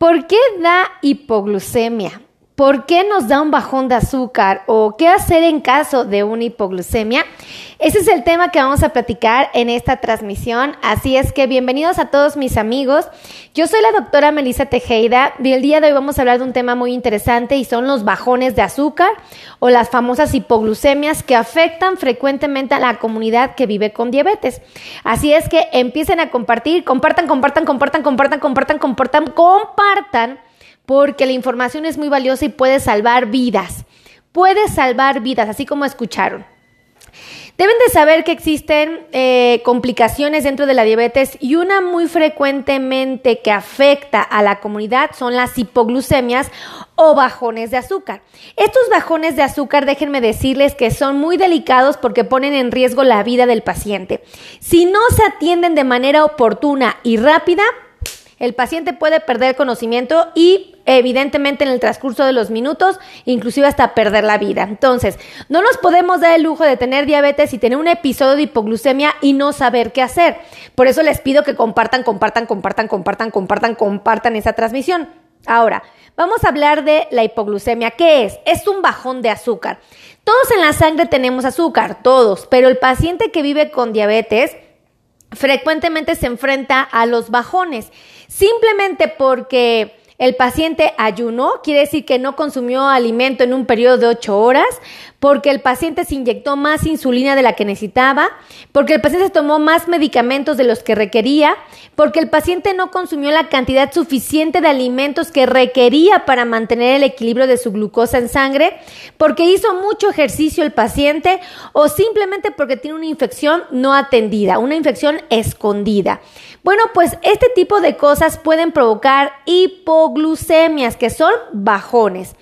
¿Por qué da hipoglucemia? ¿Por qué nos da un bajón de azúcar? ¿O qué hacer en caso de una hipoglucemia? Ese es el tema que vamos a platicar en esta transmisión. Así es que bienvenidos a todos mis amigos. Yo soy la doctora Melissa Tejeda y el día de hoy vamos a hablar de un tema muy interesante y son los bajones de azúcar o las famosas hipoglucemias que afectan frecuentemente a la comunidad que vive con diabetes. Así es que empiecen a compartir, compartan, compartan, compartan, compartan, compartan, compartan, compartan porque la información es muy valiosa y puede salvar vidas. Puede salvar vidas, así como escucharon. Deben de saber que existen eh, complicaciones dentro de la diabetes y una muy frecuentemente que afecta a la comunidad son las hipoglucemias o bajones de azúcar. Estos bajones de azúcar, déjenme decirles que son muy delicados porque ponen en riesgo la vida del paciente. Si no se atienden de manera oportuna y rápida, el paciente puede perder conocimiento y evidentemente en el transcurso de los minutos, inclusive hasta perder la vida. Entonces, no nos podemos dar el lujo de tener diabetes y tener un episodio de hipoglucemia y no saber qué hacer. Por eso les pido que compartan, compartan, compartan, compartan, compartan, compartan esa transmisión. Ahora, vamos a hablar de la hipoglucemia. ¿Qué es? Es un bajón de azúcar. Todos en la sangre tenemos azúcar, todos, pero el paciente que vive con diabetes frecuentemente se enfrenta a los bajones, simplemente porque el paciente ayunó, quiere decir que no consumió alimento en un periodo de 8 horas, porque el paciente se inyectó más insulina de la que necesitaba, porque el paciente tomó más medicamentos de los que requería, porque el paciente no consumió la cantidad suficiente de alimentos que requería para mantener el equilibrio de su glucosa en sangre, porque hizo mucho ejercicio el paciente o simplemente porque tiene una infección no atendida, una infección escondida. Bueno, pues este tipo de cosas pueden provocar hipoglucemias, que son bajones.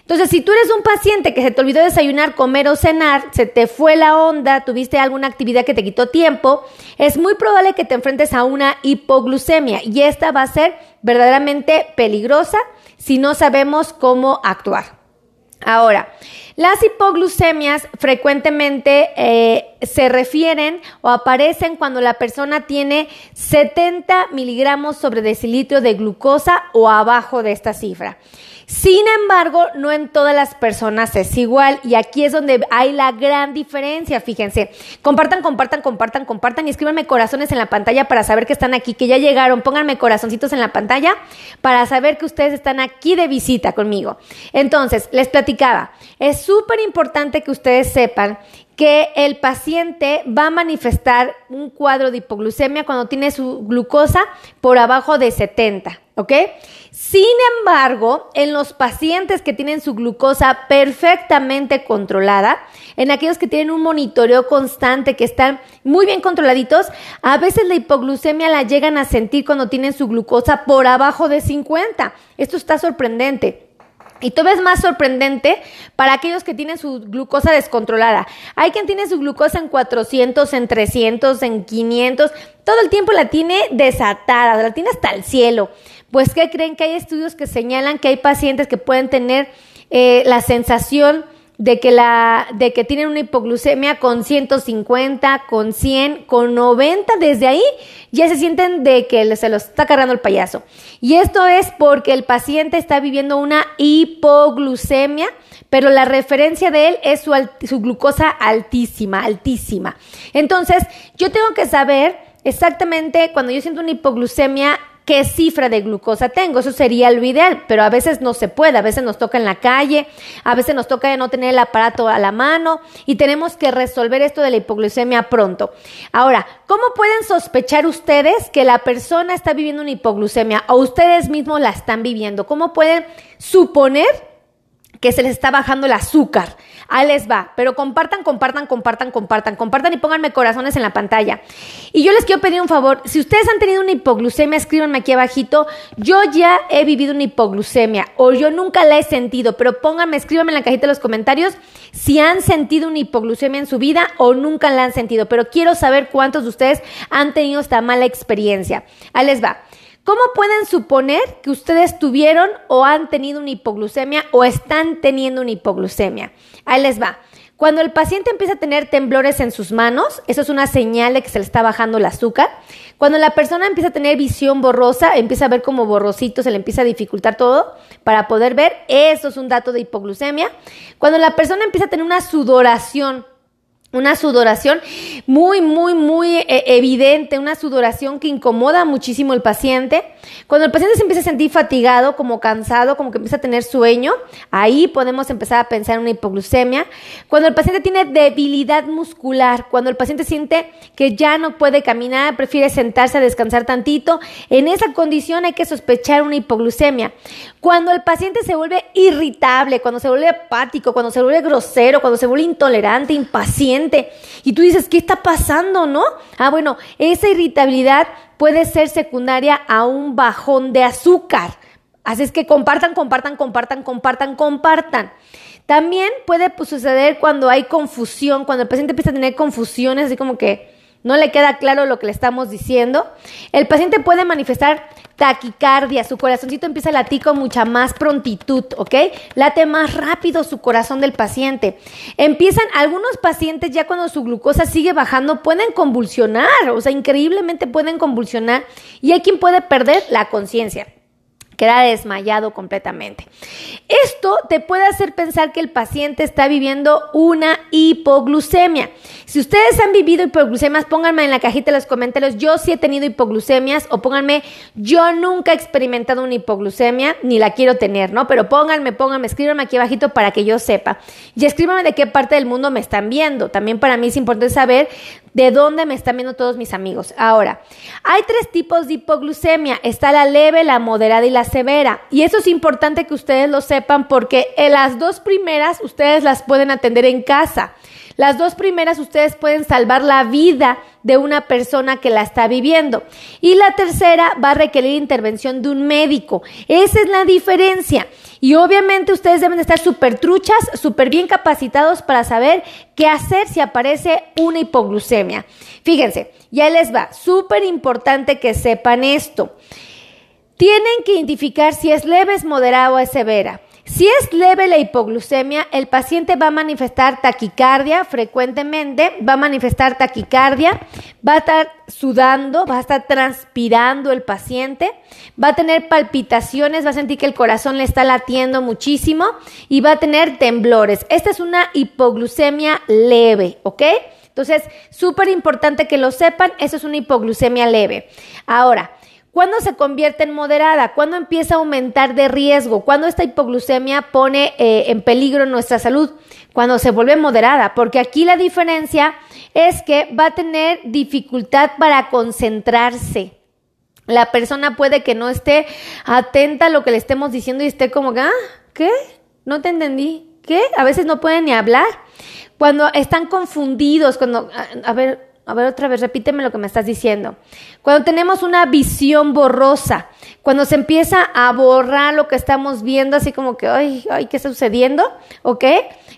Entonces, si tú eres un paciente que se te olvidó desayunar, comer o cenar, se te fue la onda, tuviste alguna actividad que te quitó tiempo, es muy probable que te enfrentes a una hipoglucemia y esta va a ser verdaderamente peligrosa si no sabemos cómo actuar. Ahora, las hipoglucemias frecuentemente eh, se refieren o aparecen cuando la persona tiene 70 miligramos sobre decilitro de glucosa o abajo de esta cifra. Sin embargo, no en todas las personas es igual y aquí es donde hay la gran diferencia, fíjense. Compartan, compartan, compartan, compartan y escríbanme corazones en la pantalla para saber que están aquí, que ya llegaron. Pónganme corazoncitos en la pantalla para saber que ustedes están aquí de visita conmigo. Entonces, les platicaba, es súper importante que ustedes sepan que el paciente va a manifestar un cuadro de hipoglucemia cuando tiene su glucosa por abajo de 70, ¿ok? Sin embargo, en los pacientes que tienen su glucosa perfectamente controlada, en aquellos que tienen un monitoreo constante, que están muy bien controladitos, a veces la hipoglucemia la llegan a sentir cuando tienen su glucosa por abajo de 50. Esto está sorprendente. Y todavía es más sorprendente para aquellos que tienen su glucosa descontrolada. Hay quien tiene su glucosa en 400, en 300, en 500. Todo el tiempo la tiene desatada, la tiene hasta el cielo. Pues, ¿qué creen? Que hay estudios que señalan que hay pacientes que pueden tener eh, la sensación de que, la, de que tienen una hipoglucemia con 150, con 100, con 90, desde ahí ya se sienten de que se los está cargando el payaso. Y esto es porque el paciente está viviendo una hipoglucemia, pero la referencia de él es su, su glucosa altísima, altísima. Entonces, yo tengo que saber exactamente cuando yo siento una hipoglucemia, qué cifra de glucosa tengo. Eso sería lo ideal, pero a veces no se puede, a veces nos toca en la calle, a veces nos toca no tener el aparato a la mano y tenemos que resolver esto de la hipoglucemia pronto. Ahora, ¿cómo pueden sospechar ustedes que la persona está viviendo una hipoglucemia o ustedes mismos la están viviendo? ¿Cómo pueden suponer que se les está bajando el azúcar? Ahí les va. Pero compartan, compartan, compartan, compartan, compartan y pónganme corazones en la pantalla. Y yo les quiero pedir un favor. Si ustedes han tenido una hipoglucemia, escríbanme aquí abajito. Yo ya he vivido una hipoglucemia o yo nunca la he sentido, pero pónganme, escríbanme en la cajita de los comentarios si han sentido una hipoglucemia en su vida o nunca la han sentido. Pero quiero saber cuántos de ustedes han tenido esta mala experiencia. Ahí les va. ¿Cómo pueden suponer que ustedes tuvieron o han tenido una hipoglucemia o están teniendo una hipoglucemia? Ahí les va. Cuando el paciente empieza a tener temblores en sus manos, eso es una señal de que se le está bajando el azúcar. Cuando la persona empieza a tener visión borrosa, empieza a ver como borrosito, se le empieza a dificultar todo para poder ver, eso es un dato de hipoglucemia. Cuando la persona empieza a tener una sudoración, una sudoración muy, muy, muy eh, evidente, una sudoración que incomoda muchísimo al paciente. Cuando el paciente se empieza a sentir fatigado, como cansado, como que empieza a tener sueño, ahí podemos empezar a pensar en una hipoglucemia. Cuando el paciente tiene debilidad muscular, cuando el paciente siente que ya no puede caminar, prefiere sentarse a descansar tantito, en esa condición hay que sospechar una hipoglucemia. Cuando el paciente se vuelve irritable, cuando se vuelve apático, cuando se vuelve grosero, cuando se vuelve intolerante, impaciente, y tú dices, ¿qué está pasando, no? Ah, bueno, esa irritabilidad puede ser secundaria a un bajón de azúcar. Así es que compartan, compartan, compartan, compartan, compartan. También puede pues, suceder cuando hay confusión, cuando el paciente empieza a tener confusiones, así como que no le queda claro lo que le estamos diciendo. El paciente puede manifestar taquicardia, su corazoncito empieza a latir con mucha más prontitud, ¿ok? Late más rápido su corazón del paciente. Empiezan, algunos pacientes ya cuando su glucosa sigue bajando pueden convulsionar, o sea, increíblemente pueden convulsionar y hay quien puede perder la conciencia queda desmayado completamente. Esto te puede hacer pensar que el paciente está viviendo una hipoglucemia. Si ustedes han vivido hipoglucemias, pónganme en la cajita de los comentarios, yo sí he tenido hipoglucemias o pónganme, yo nunca he experimentado una hipoglucemia, ni la quiero tener, ¿no? Pero pónganme, pónganme, escríbanme aquí abajito para que yo sepa. Y escríbanme de qué parte del mundo me están viendo. También para mí es importante saber de dónde me están viendo todos mis amigos. Ahora, hay tres tipos de hipoglucemia. Está la leve, la moderada y la severa. Y eso es importante que ustedes lo sepan porque en las dos primeras ustedes las pueden atender en casa. Las dos primeras ustedes pueden salvar la vida de una persona que la está viviendo. Y la tercera va a requerir intervención de un médico. Esa es la diferencia. Y obviamente ustedes deben de estar súper truchas, súper bien capacitados para saber qué hacer si aparece una hipoglucemia. Fíjense, ya les va, súper importante que sepan esto. Tienen que identificar si es leve, es moderada o es severa. Si es leve la hipoglucemia, el paciente va a manifestar taquicardia frecuentemente, va a manifestar taquicardia, va a estar sudando, va a estar transpirando el paciente, va a tener palpitaciones, va a sentir que el corazón le está latiendo muchísimo y va a tener temblores. Esta es una hipoglucemia leve, ¿ok? Entonces, súper importante que lo sepan, eso es una hipoglucemia leve. Ahora, ¿Cuándo se convierte en moderada? ¿Cuándo empieza a aumentar de riesgo? ¿Cuándo esta hipoglucemia pone eh, en peligro nuestra salud? Cuando se vuelve moderada, porque aquí la diferencia es que va a tener dificultad para concentrarse. La persona puede que no esté atenta a lo que le estemos diciendo y esté como, ah, ¿qué? No te entendí. ¿Qué? A veces no pueden ni hablar. Cuando están confundidos, cuando, a ver, a ver otra vez, repíteme lo que me estás diciendo. Cuando tenemos una visión borrosa, cuando se empieza a borrar lo que estamos viendo, así como que, ay, ay, ¿qué está sucediendo? ¿Ok?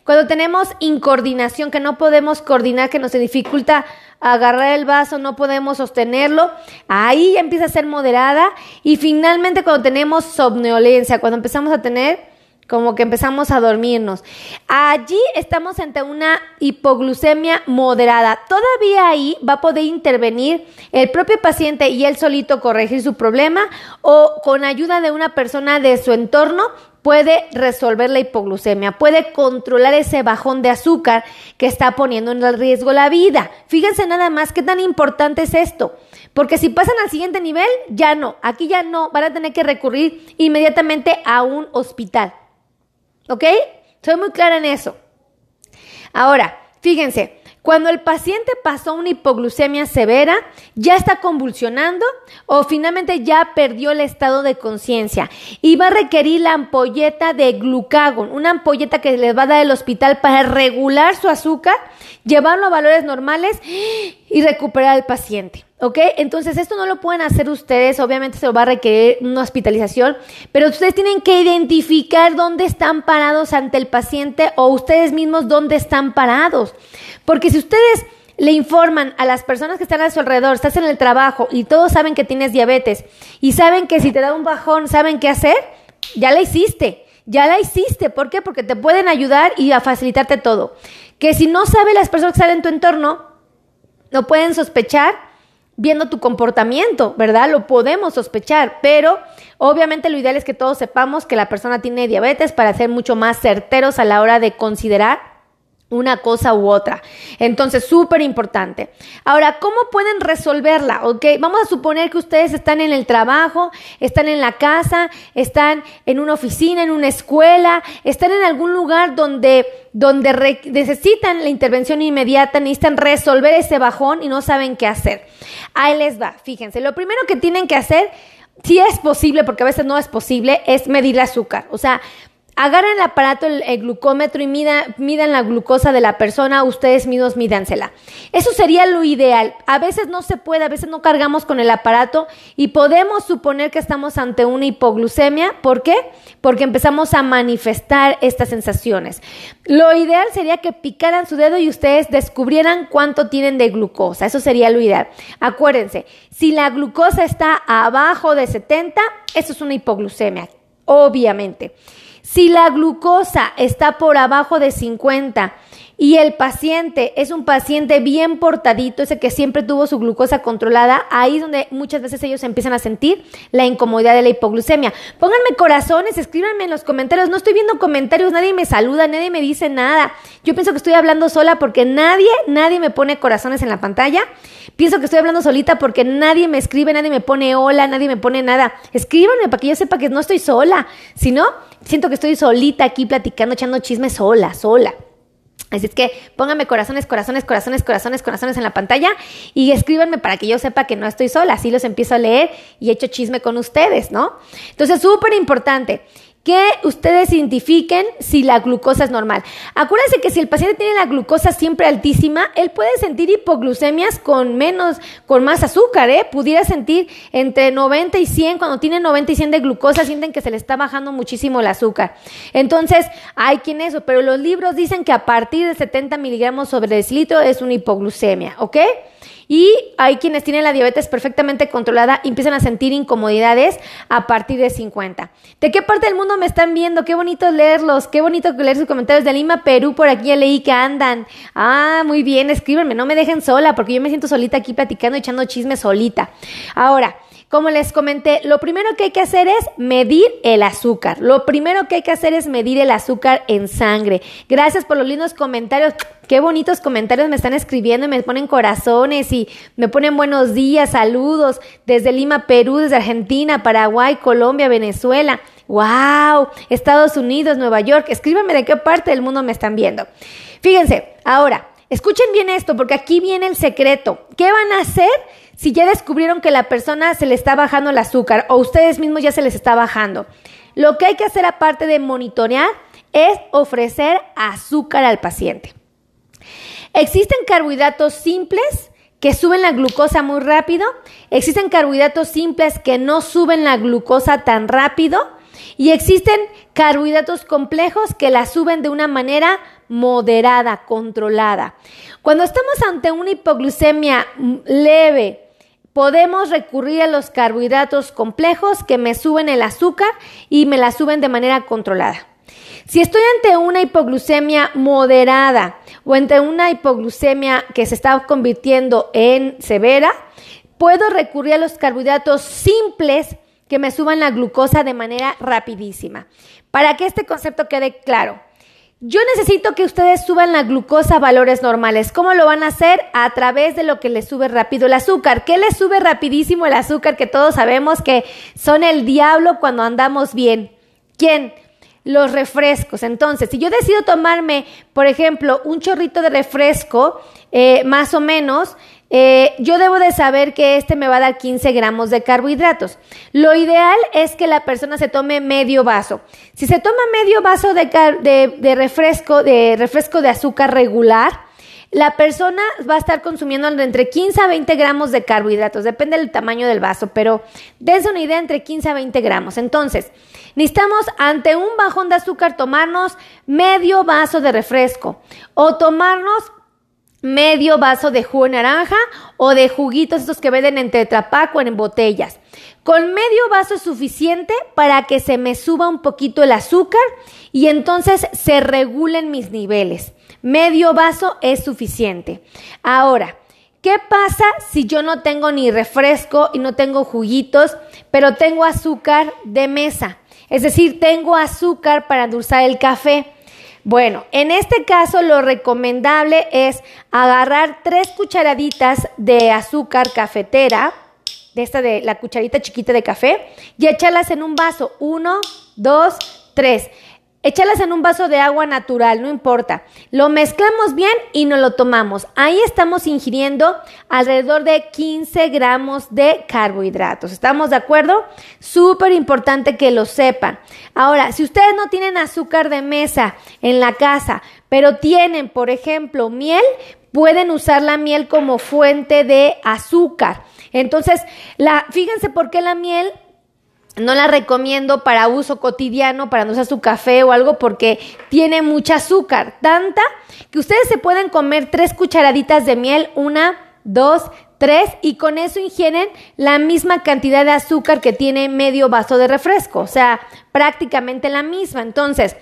Cuando tenemos incoordinación, que no podemos coordinar, que nos dificulta agarrar el vaso, no podemos sostenerlo, ahí ya empieza a ser moderada. Y finalmente cuando tenemos somnolencia, cuando empezamos a tener como que empezamos a dormirnos. Allí estamos ante una hipoglucemia moderada. Todavía ahí va a poder intervenir el propio paciente y él solito corregir su problema o con ayuda de una persona de su entorno puede resolver la hipoglucemia, puede controlar ese bajón de azúcar que está poniendo en riesgo la vida. Fíjense nada más qué tan importante es esto, porque si pasan al siguiente nivel, ya no, aquí ya no, van a tener que recurrir inmediatamente a un hospital. ¿Ok? Soy muy clara en eso. Ahora, fíjense, cuando el paciente pasó una hipoglucemia severa, ya está convulsionando o finalmente ya perdió el estado de conciencia y va a requerir la ampolleta de glucagón, una ampolleta que les va a dar el hospital para regular su azúcar, llevarlo a valores normales y recuperar al paciente. ¿Ok? Entonces esto no lo pueden hacer ustedes, obviamente se va a requerir una hospitalización, pero ustedes tienen que identificar dónde están parados ante el paciente o ustedes mismos dónde están parados. Porque si ustedes le informan a las personas que están a su alrededor, estás en el trabajo y todos saben que tienes diabetes y saben que si te da un bajón, saben qué hacer, ya la hiciste. Ya la hiciste, ¿por qué? Porque te pueden ayudar y a facilitarte todo. que si no sabe las personas que están en tu entorno, no pueden sospechar viendo tu comportamiento, ¿verdad? Lo podemos sospechar, pero obviamente lo ideal es que todos sepamos que la persona tiene diabetes para ser mucho más certeros a la hora de considerar una cosa u otra. Entonces, súper importante. Ahora, ¿cómo pueden resolverla? Ok, vamos a suponer que ustedes están en el trabajo, están en la casa, están en una oficina, en una escuela, están en algún lugar donde, donde necesitan la intervención inmediata, necesitan resolver ese bajón y no saben qué hacer. Ahí les va, fíjense, lo primero que tienen que hacer, si es posible, porque a veces no es posible, es medir el azúcar. O sea, agarren el aparato, el, glucómetro y midan, la glucosa de la persona, ustedes mismos mídansela. Eso sería lo ideal. A veces no se puede, a veces no cargamos con el aparato y podemos suponer que estamos ante una hipoglucemia. ¿Por qué? Porque empezamos a manifestar estas sensaciones. Lo ideal sería que picaran su dedo y ustedes descubrieran cuánto tienen de glucosa. Eso sería lo ideal. Acuérdense, si la glucosa está abajo de 70, eso es una hipoglucemia, obviamente. Si la glucosa está por abajo de 50 y el paciente es un paciente bien portadito, ese que siempre tuvo su glucosa controlada, ahí es donde muchas veces ellos empiezan a sentir la incomodidad de la hipoglucemia. Pónganme corazones, escríbanme en los comentarios. No estoy viendo comentarios, nadie me saluda, nadie me dice nada. Yo pienso que estoy hablando sola porque nadie, nadie me pone corazones en la pantalla. Pienso que estoy hablando solita porque nadie me escribe, nadie me pone hola, nadie me pone nada. Escríbanme para que yo sepa que no estoy sola. Si no, siento que estoy solita aquí platicando, echando chisme sola, sola. Así es que pónganme corazones, corazones, corazones, corazones, corazones en la pantalla y escríbanme para que yo sepa que no estoy sola. Así los empiezo a leer y echo chisme con ustedes, ¿no? Entonces, súper importante que ustedes identifiquen si la glucosa es normal. Acuérdense que si el paciente tiene la glucosa siempre altísima, él puede sentir hipoglucemias con menos, con más azúcar, ¿eh? Pudiera sentir entre 90 y 100, cuando tiene 90 y 100 de glucosa, sienten que se le está bajando muchísimo el azúcar. Entonces, hay quien eso, pero los libros dicen que a partir de 70 miligramos sobre decilitro es una hipoglucemia, ¿ok? Y hay quienes tienen la diabetes perfectamente controlada y empiezan a sentir incomodidades a partir de 50. ¿De qué parte del mundo me están viendo? Qué bonito leerlos, qué bonito leer sus comentarios de Lima, Perú, por aquí ya leí que andan. Ah, muy bien, escríbanme, no me dejen sola porque yo me siento solita aquí platicando, echando chisme solita. Ahora, como les comenté, lo primero que hay que hacer es medir el azúcar. Lo primero que hay que hacer es medir el azúcar en sangre. Gracias por los lindos comentarios. Qué bonitos comentarios me están escribiendo y me ponen corazones y me ponen buenos días, saludos desde Lima, Perú, desde Argentina, Paraguay, Colombia, Venezuela. ¡Wow! Estados Unidos, Nueva York. Escríbanme de qué parte del mundo me están viendo. Fíjense, ahora, escuchen bien esto porque aquí viene el secreto. ¿Qué van a hacer? si ya descubrieron que la persona se le está bajando el azúcar o ustedes mismos ya se les está bajando. Lo que hay que hacer aparte de monitorear es ofrecer azúcar al paciente. Existen carbohidratos simples que suben la glucosa muy rápido, existen carbohidratos simples que no suben la glucosa tan rápido y existen carbohidratos complejos que la suben de una manera moderada, controlada. Cuando estamos ante una hipoglucemia leve, podemos recurrir a los carbohidratos complejos que me suben el azúcar y me la suben de manera controlada. Si estoy ante una hipoglucemia moderada o ante una hipoglucemia que se está convirtiendo en severa, puedo recurrir a los carbohidratos simples que me suban la glucosa de manera rapidísima. Para que este concepto quede claro, yo necesito que ustedes suban la glucosa a valores normales. ¿Cómo lo van a hacer? A través de lo que les sube rápido el azúcar. ¿Qué les sube rapidísimo el azúcar? Que todos sabemos que son el diablo cuando andamos bien. ¿Quién? Los refrescos. Entonces, si yo decido tomarme, por ejemplo, un chorrito de refresco, eh, más o menos, eh, yo debo de saber que este me va a dar 15 gramos de carbohidratos. Lo ideal es que la persona se tome medio vaso. Si se toma medio vaso de, refresco, de refresco de azúcar regular, la persona va a estar consumiendo entre 15 a 20 gramos de carbohidratos, depende del tamaño del vaso, pero dense una idea entre 15 a 20 gramos. Entonces, necesitamos ante un bajón de azúcar tomarnos medio vaso de refresco o tomarnos medio vaso de jugo de naranja o de juguitos estos que venden en Tetrapac o en botellas. Con medio vaso es suficiente para que se me suba un poquito el azúcar y entonces se regulen mis niveles. medio vaso es suficiente. Ahora, ¿Qué pasa si yo no tengo ni refresco y no tengo juguitos, pero tengo azúcar de mesa? Es decir, tengo azúcar para endulzar el café. Bueno, en este caso lo recomendable es agarrar tres cucharaditas de azúcar cafetera, de esta de la cucharita chiquita de café, y echarlas en un vaso. Uno, dos, tres. Échalas en un vaso de agua natural, no importa. Lo mezclamos bien y nos lo tomamos. Ahí estamos ingiriendo alrededor de 15 gramos de carbohidratos. ¿Estamos de acuerdo? Súper importante que lo sepan. Ahora, si ustedes no tienen azúcar de mesa en la casa, pero tienen, por ejemplo, miel, pueden usar la miel como fuente de azúcar. Entonces, fíjense por qué la miel no la recomiendo para uso cotidiano, para no usar su café o algo, porque tiene mucha azúcar, tanta que ustedes se pueden comer tres cucharaditas de miel, una, dos, tres, y con eso ingieren la misma cantidad de azúcar que tiene medio vaso de refresco, o sea, prácticamente la misma. Entonces,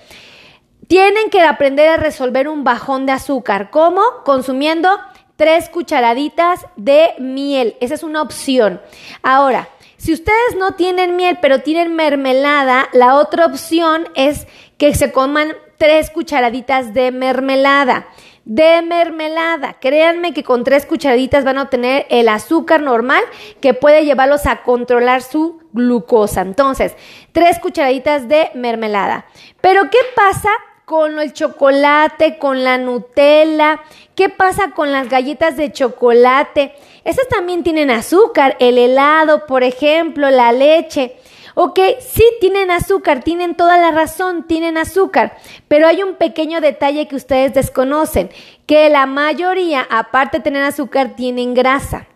tienen que aprender a resolver un bajón de azúcar. ¿Cómo? Consumiendo tres cucharaditas de miel. Esa es una opción. Ahora, si ustedes no tienen miel, pero tienen mermelada, la otra opción es que se coman tres cucharaditas de mermelada. De mermelada. Créanme que con tres cucharaditas van a obtener el azúcar normal que puede llevarlos a controlar su glucosa. Entonces, tres cucharaditas de mermelada. Pero ¿qué pasa con el chocolate, con la Nutella? ¿Qué pasa con las galletas de chocolate? Esas también tienen azúcar, el helado, por ejemplo, la leche. Ok, sí tienen azúcar, tienen toda la razón, tienen azúcar, pero hay un pequeño detalle que ustedes desconocen, que la mayoría, aparte de tener azúcar, tienen grasa.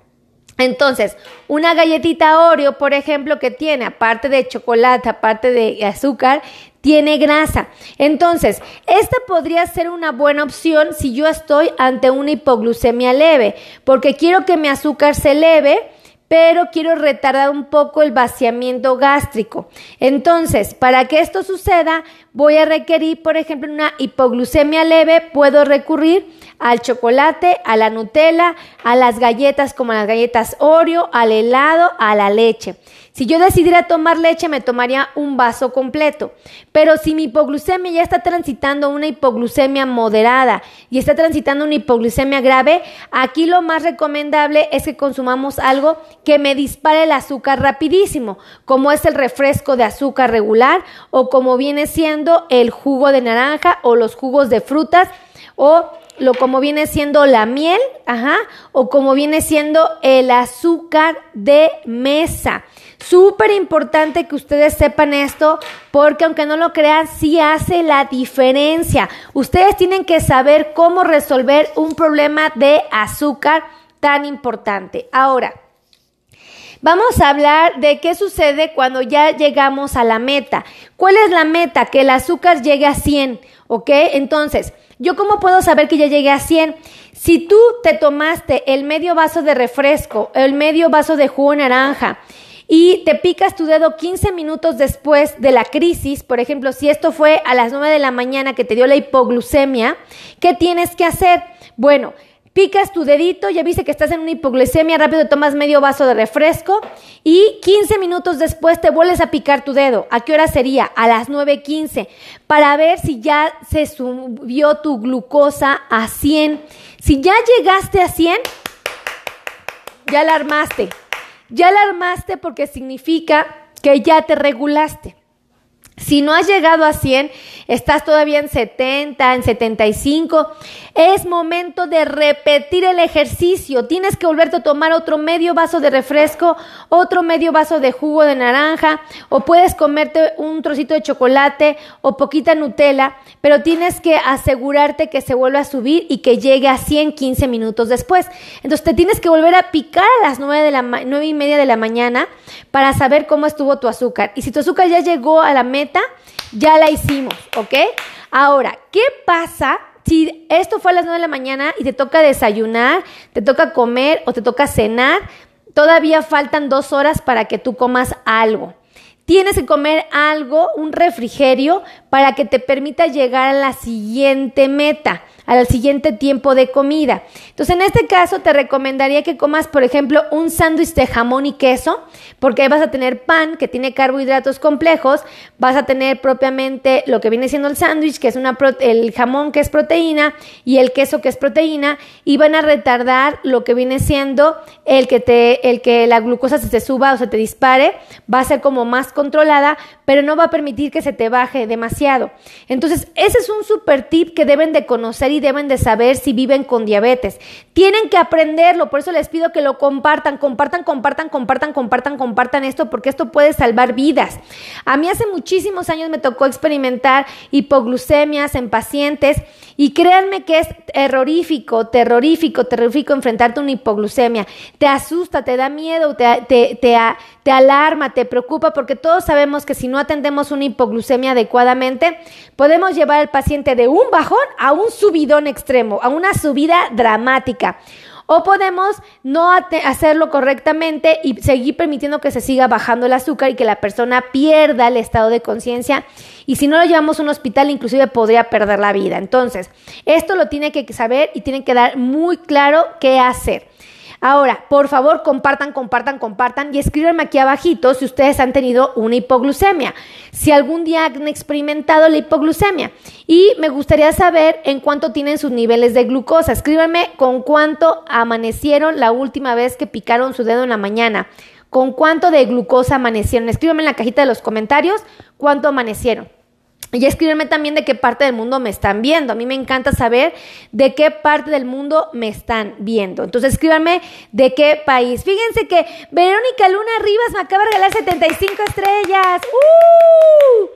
Entonces, una galletita Oreo, por ejemplo, que tiene, aparte de chocolate, aparte de azúcar, tiene grasa. Entonces, esta podría ser una buena opción si yo estoy ante una hipoglucemia leve, porque quiero que mi azúcar se eleve, pero quiero retardar un poco el vaciamiento gástrico. Entonces, para que esto suceda, voy a requerir, por ejemplo, una hipoglucemia leve, puedo recurrir al chocolate, a la Nutella, a las galletas como las galletas Oreo, al helado, a la leche. Si yo decidiera tomar leche, me tomaría un vaso completo. Pero si mi hipoglucemia ya está transitando una hipoglucemia moderada y está transitando una hipoglucemia grave, aquí lo más recomendable es que consumamos algo que me dispare el azúcar rapidísimo, como es el refresco de azúcar regular o como viene siendo el jugo de naranja o los jugos de frutas o lo como viene siendo la miel, ajá, o como viene siendo el azúcar de mesa. Súper importante que ustedes sepan esto porque aunque no lo crean, sí hace la diferencia. Ustedes tienen que saber cómo resolver un problema de azúcar tan importante. Ahora, Vamos a hablar de qué sucede cuando ya llegamos a la meta. ¿Cuál es la meta? Que el azúcar llegue a 100, ¿ok? Entonces, ¿yo cómo puedo saber que ya llegué a 100? Si tú te tomaste el medio vaso de refresco, el medio vaso de jugo naranja, y te picas tu dedo 15 minutos después de la crisis, por ejemplo, si esto fue a las 9 de la mañana que te dio la hipoglucemia, ¿qué tienes que hacer? Bueno, picas tu dedito, ya viste que estás en una hipoglucemia, rápido tomas medio vaso de refresco y 15 minutos después te vuelves a picar tu dedo. ¿A qué hora sería? A las 9.15, para ver si ya se subió tu glucosa a 100. Si ya llegaste a 100, ya la armaste. Ya la armaste porque significa que ya te regulaste. Si no has llegado a 100, estás todavía en 70, en 75, es momento de repetir el ejercicio. Tienes que volverte a tomar otro medio vaso de refresco, otro medio vaso de jugo de naranja, o puedes comerte un trocito de chocolate o poquita Nutella, pero tienes que asegurarte que se vuelva a subir y que llegue a 100 15 minutos después. Entonces te tienes que volver a picar a las 9, de la, 9 y media de la mañana para saber cómo estuvo tu azúcar. Y si tu azúcar ya llegó a la meta, ya la hicimos, ¿ok? Ahora, ¿qué pasa si esto fue a las 9 de la mañana y te toca desayunar, te toca comer o te toca cenar? Todavía faltan dos horas para que tú comas algo. Tienes que comer algo, un refrigerio, para que te permita llegar a la siguiente meta. al siguiente tiempo de comida. Entonces, en este caso, te recomendaría que comas, por ejemplo, un sándwich de jamón y queso, porque ahí vas a tener pan que tiene carbohidratos complejos, vas a tener propiamente lo que viene siendo el sándwich, que es el jamón que es proteína y el queso que es proteína, y van a retardar lo que viene siendo el que el que la glucosa se te suba o se te dispare, va a ser como más controlada, pero no va a permitir que se te baje demasiado. Entonces, ese es un super tip que deben de conocer y deben de saber si viven con diabetes. Tienen que aprenderlo, por eso les pido que lo compartan, compartan, compartan, compartan, compartan, compartan esto, porque esto puede salvar vidas. A mí hace muchísimos años me tocó experimentar hipoglucemias en pacientes y créanme que es terrorífico, terrorífico, terrorífico enfrentarte a una hipoglucemia. Te asusta, te da miedo, te, te, te, te alarma, te preocupa, porque todos sabemos que si no atendemos una hipoglucemia adecuadamente, podemos llevar al paciente de un bajón a un subidón extremo, a una subida dramática. O podemos no hacerlo correctamente y seguir permitiendo que se siga bajando el azúcar y que la persona pierda el estado de conciencia. Y si no lo llevamos a un hospital, inclusive podría perder la vida. Entonces, esto lo tiene que saber y tiene que dar muy claro qué hacer. Ahora, por favor, compartan, compartan, compartan y escríbanme aquí abajito si ustedes han tenido una hipoglucemia, si algún día han experimentado la hipoglucemia. Y me gustaría saber en cuánto tienen sus niveles de glucosa. Escríbanme con cuánto amanecieron la última vez que picaron su dedo en la mañana. ¿Con cuánto de glucosa amanecieron? Escríbanme en la cajita de los comentarios cuánto amanecieron. Y escríbeme también de qué parte del mundo me están viendo. A mí me encanta saber de qué parte del mundo me están viendo. Entonces escríbanme de qué país. Fíjense que Verónica Luna Rivas me acaba de regalar 75 estrellas. ¡Uh!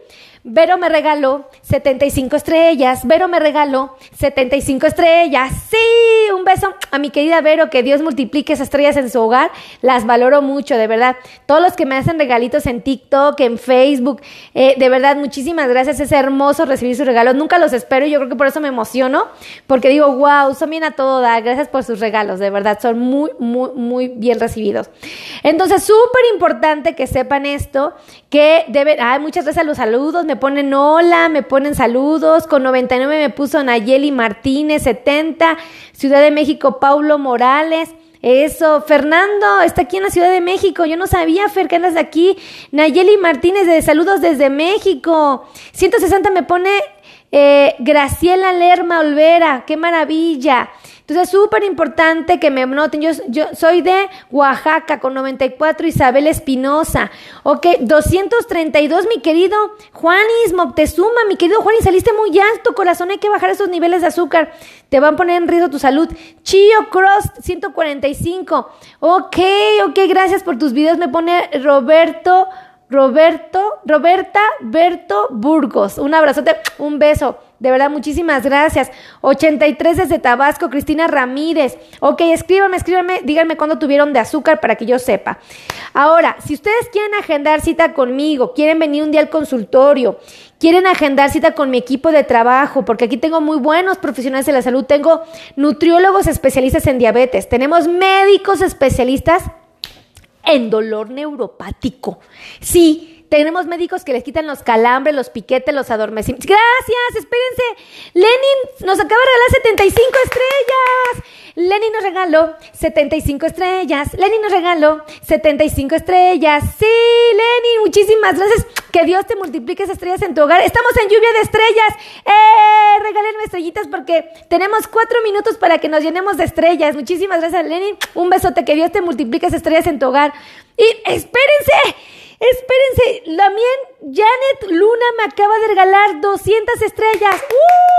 Vero me regaló 75 estrellas. Vero me regaló 75 estrellas. Sí, un beso a mi querida Vero, que Dios multiplique esas estrellas en su hogar. Las valoro mucho, de verdad. Todos los que me hacen regalitos en TikTok, en Facebook, eh, de verdad, muchísimas gracias. Es hermoso recibir sus regalos. Nunca los espero y yo creo que por eso me emociono, porque digo, wow, son bien a todo. Gracias por sus regalos, de verdad, son muy, muy, muy bien recibidos. Entonces, súper importante que sepan esto, que deben, ay, muchas gracias a los saludos me ponen hola, me ponen saludos, con 99 me puso Nayeli Martínez, 70, Ciudad de México, Paulo Morales. Eso, Fernando está aquí en la Ciudad de México. Yo no sabía, Fer, que andas aquí. Nayeli Martínez, de saludos desde México. 160 me pone eh, Graciela Lerma Olvera. Qué maravilla. Entonces es súper importante que me noten. Yo, soy de Oaxaca con 94, Isabel Espinosa. Ok, 232, mi querido Juanis Moctezuma, mi querido Juanis, saliste muy alto, corazón. Hay que bajar esos niveles de azúcar. Te van a poner en riesgo tu salud. Chio Cross, 145. Ok, ok, gracias por tus videos. Me pone Roberto. Roberto, Roberta Berto Burgos. Un abrazote, un beso. De verdad, muchísimas gracias. 83 desde Tabasco, Cristina Ramírez. Ok, escríbanme, escríbanme, díganme cuándo tuvieron de azúcar para que yo sepa. Ahora, si ustedes quieren agendar cita conmigo, quieren venir un día al consultorio, quieren agendar cita con mi equipo de trabajo, porque aquí tengo muy buenos profesionales de la salud, tengo nutriólogos especialistas en diabetes, tenemos médicos especialistas en dolor neuropático. Sí, tenemos médicos que les quitan los calambres, los piquetes, los adormecimientos. Gracias, espérense. Lenin nos acaba de regalar 75 estrellas. Lenin nos regaló 75 estrellas. Lenin nos regaló 75 estrellas. Sí, Lenin, muchísimas gracias. Que Dios te multiplique esas estrellas en tu hogar. Estamos en lluvia de estrellas. ¡Eh! Estrellitas porque tenemos cuatro minutos para que nos llenemos de estrellas. Muchísimas gracias, Lenin. Un besote. Que Dios te multiplique esas estrellas en tu hogar. Y espérense. Espérense, también Janet Luna me acaba de regalar 200 estrellas. ¡Uh!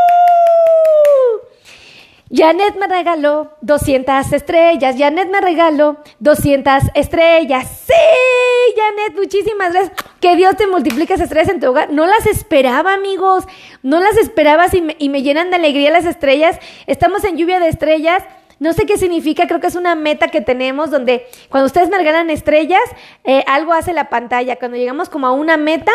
Janet me regaló 200 estrellas. Janet me regaló 200 estrellas. Sí, Janet, muchísimas gracias. Que Dios te multiplique esas estrellas en tu hogar. No las esperaba, amigos. No las esperaba y me, y me llenan de alegría las estrellas. Estamos en lluvia de estrellas. No sé qué significa, creo que es una meta que tenemos donde cuando ustedes me regalan estrellas, eh, algo hace la pantalla. Cuando llegamos como a una meta,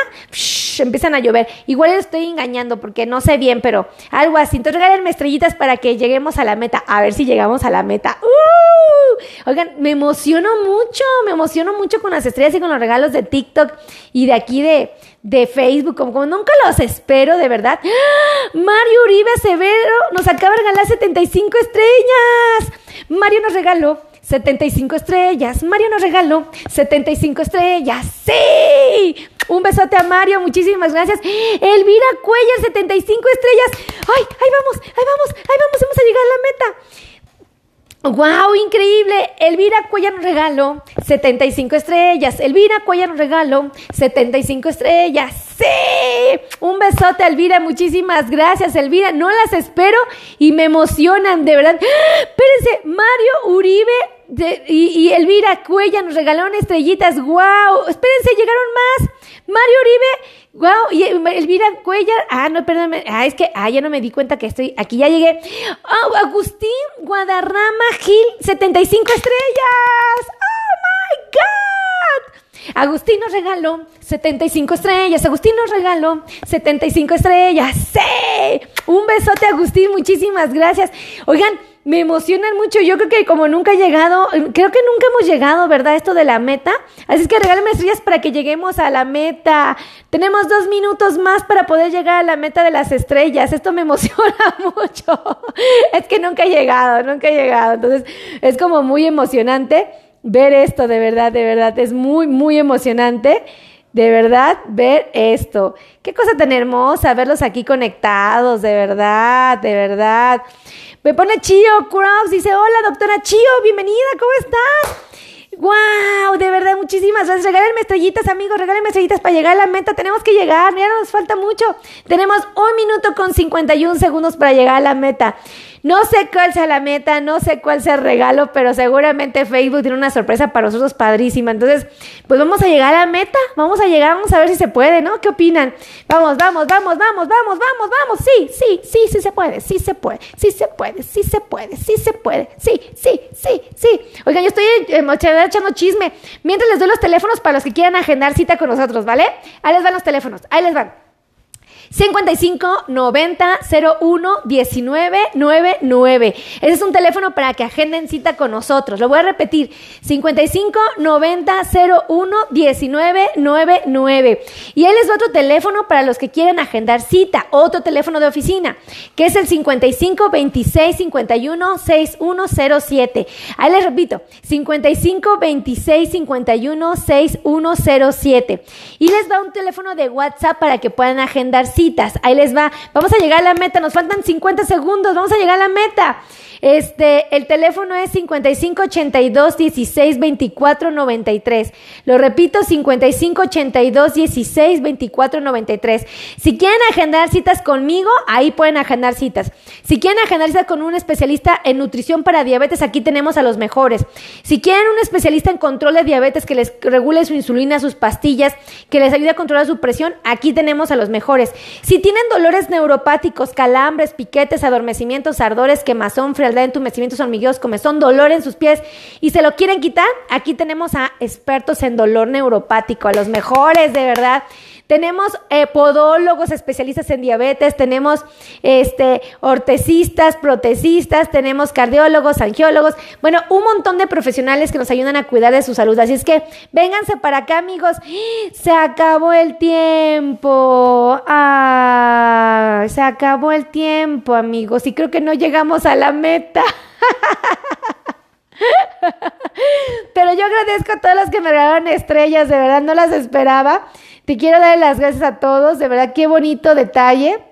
empiezan a llover. Igual estoy engañando porque no sé bien, pero algo así. Entonces regálenme estrellitas para que lleguemos a la meta. A ver si llegamos a la meta. ¡Uh! Oigan, me emociono mucho, me emociono mucho con las estrellas y con los regalos de TikTok y de aquí de, de Facebook, como, nunca los espero, de verdad. ¡Ah! Mario Uribe Severo nos acaba de regalar 75 estrellas. Mario nos regaló 75 estrellas. Mario nos regaló 75 estrellas. ¡Sí! Un besote a Mario, muchísimas gracias. Elvira Cuellar, 75 estrellas. ¡Ay, ahí vamos, ahí vamos, ahí vamos, vamos a llegar a la meta! ¡Wow! Increíble. Elvira Cuellar nos regaló 75 estrellas. Elvira Cuellar nos regaló 75 estrellas. ¡Sí! Un besote, Elvira. Muchísimas gracias, Elvira. No las espero y me emocionan, de verdad. Espérense, Mario Uribe y, Elvira Cuella nos regalaron estrellitas. ¡Wow! Espérense, llegaron más. Mario Uribe, wow, y Elvira Cuellar, ah, no, perdón, ah, es que, ah, ya no me di cuenta que estoy, aquí ya llegué. Oh, Agustín Guadarrama Gil, 75 estrellas. Oh my God. Agustín nos regaló 75 estrellas. Agustín nos regaló 75 estrellas. ¡Sí! Un besote, Agustín. Muchísimas gracias. Oigan, me emocionan mucho. Yo creo que como nunca he llegado, creo que nunca hemos llegado, ¿verdad? Esto de la meta. Así es que regálame estrellas para que lleguemos a la meta. Tenemos dos minutos más para poder llegar a la meta de las estrellas. Esto me emociona mucho. Es que nunca he llegado, nunca he llegado. Entonces es como muy emocionante ver esto, de verdad, de verdad. Es muy, muy emocionante. De verdad, ver esto. Qué cosa tan hermosa verlos aquí conectados, de verdad, de verdad. Me pone Chio Cross, dice, hola doctora Chio, bienvenida, ¿cómo estás? ¡Wow! De verdad, muchísimas gracias. Regálenme estrellitas, amigos, regálenme estrellitas para llegar a la meta. Tenemos que llegar, mira, nos falta mucho. Tenemos un minuto con 51 segundos para llegar a la meta. No sé cuál sea la meta, no sé cuál sea el regalo, pero seguramente Facebook tiene una sorpresa para nosotros padrísima. Entonces, pues vamos a llegar a la meta, vamos a llegar, vamos a ver si se puede, ¿no? ¿Qué opinan? Vamos, vamos, vamos, vamos, vamos, vamos, vamos. Sí, sí, sí, sí se puede, sí se puede, sí se puede, sí se puede, sí se puede, sí, sí, sí, sí. Oigan, yo estoy eh, echando chisme. Mientras les doy los teléfonos para los que quieran agendar cita con nosotros, ¿vale? Ahí les van los teléfonos, ahí les van. 55 90 01 19 99. Ese es un teléfono para que agenden cita con nosotros. Lo voy a repetir. 55 90 01 19 99. Y él es otro teléfono para los que quieren agendar cita. Otro teléfono de oficina, que es el 55 26 51 6107. Ahí les repito. 55 26 51 6107. Y les va un teléfono de WhatsApp para que puedan agendar cita Ahí les va. Vamos a llegar a la meta. Nos faltan 50 segundos. Vamos a llegar a la meta. Este, el teléfono es 55 82 16 24 93. Lo repito, 55 82 16 24 93. Si quieren agendar citas conmigo, ahí pueden agendar citas. Si quieren agendar citas con un especialista en nutrición para diabetes, aquí tenemos a los mejores. Si quieren un especialista en control de diabetes que les regule su insulina, sus pastillas, que les ayude a controlar su presión, aquí tenemos a los mejores. Si tienen dolores neuropáticos, calambres, piquetes, adormecimientos, ardores, quemazón, frialdad, entumecimientos, hormigueos, comezón, dolor en sus pies y se lo quieren quitar, aquí tenemos a expertos en dolor neuropático, a los mejores, de verdad. Tenemos eh, podólogos especialistas en diabetes, tenemos este, ortesistas, protecistas, tenemos cardiólogos, angiólogos, bueno, un montón de profesionales que nos ayudan a cuidar de su salud. Así es que vénganse para acá, amigos. Se acabó el tiempo. Ah, se acabó el tiempo, amigos. Y creo que no llegamos a la meta. Pero yo agradezco a todos los que me regalaron estrellas, de verdad no las esperaba. Te quiero dar las gracias a todos, de verdad qué bonito detalle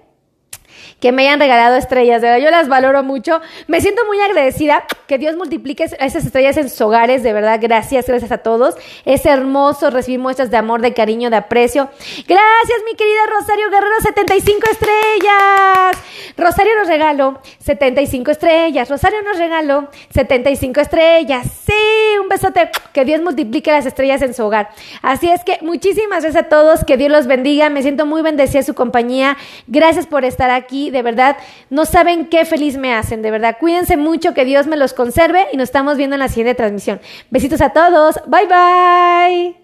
que me hayan regalado estrellas, de verdad, yo las valoro mucho. Me siento muy agradecida que Dios multiplique esas estrellas en sus hogares, de verdad, gracias, gracias a todos. Es hermoso recibir muestras de amor, de cariño, de aprecio. Gracias, mi querida Rosario Guerrero, 75 estrellas. Rosario nos regaló 75 estrellas. Rosario nos regaló 75 estrellas. Sí, un besote. Que Dios multiplique las estrellas en su hogar. Así es que muchísimas gracias a todos, que Dios los bendiga. Me siento muy bendecida su compañía. Gracias por estar aquí de verdad, no saben qué feliz me hacen, de verdad. Cuídense mucho, que Dios me los conserve y nos estamos viendo en la siguiente transmisión. Besitos a todos, bye bye.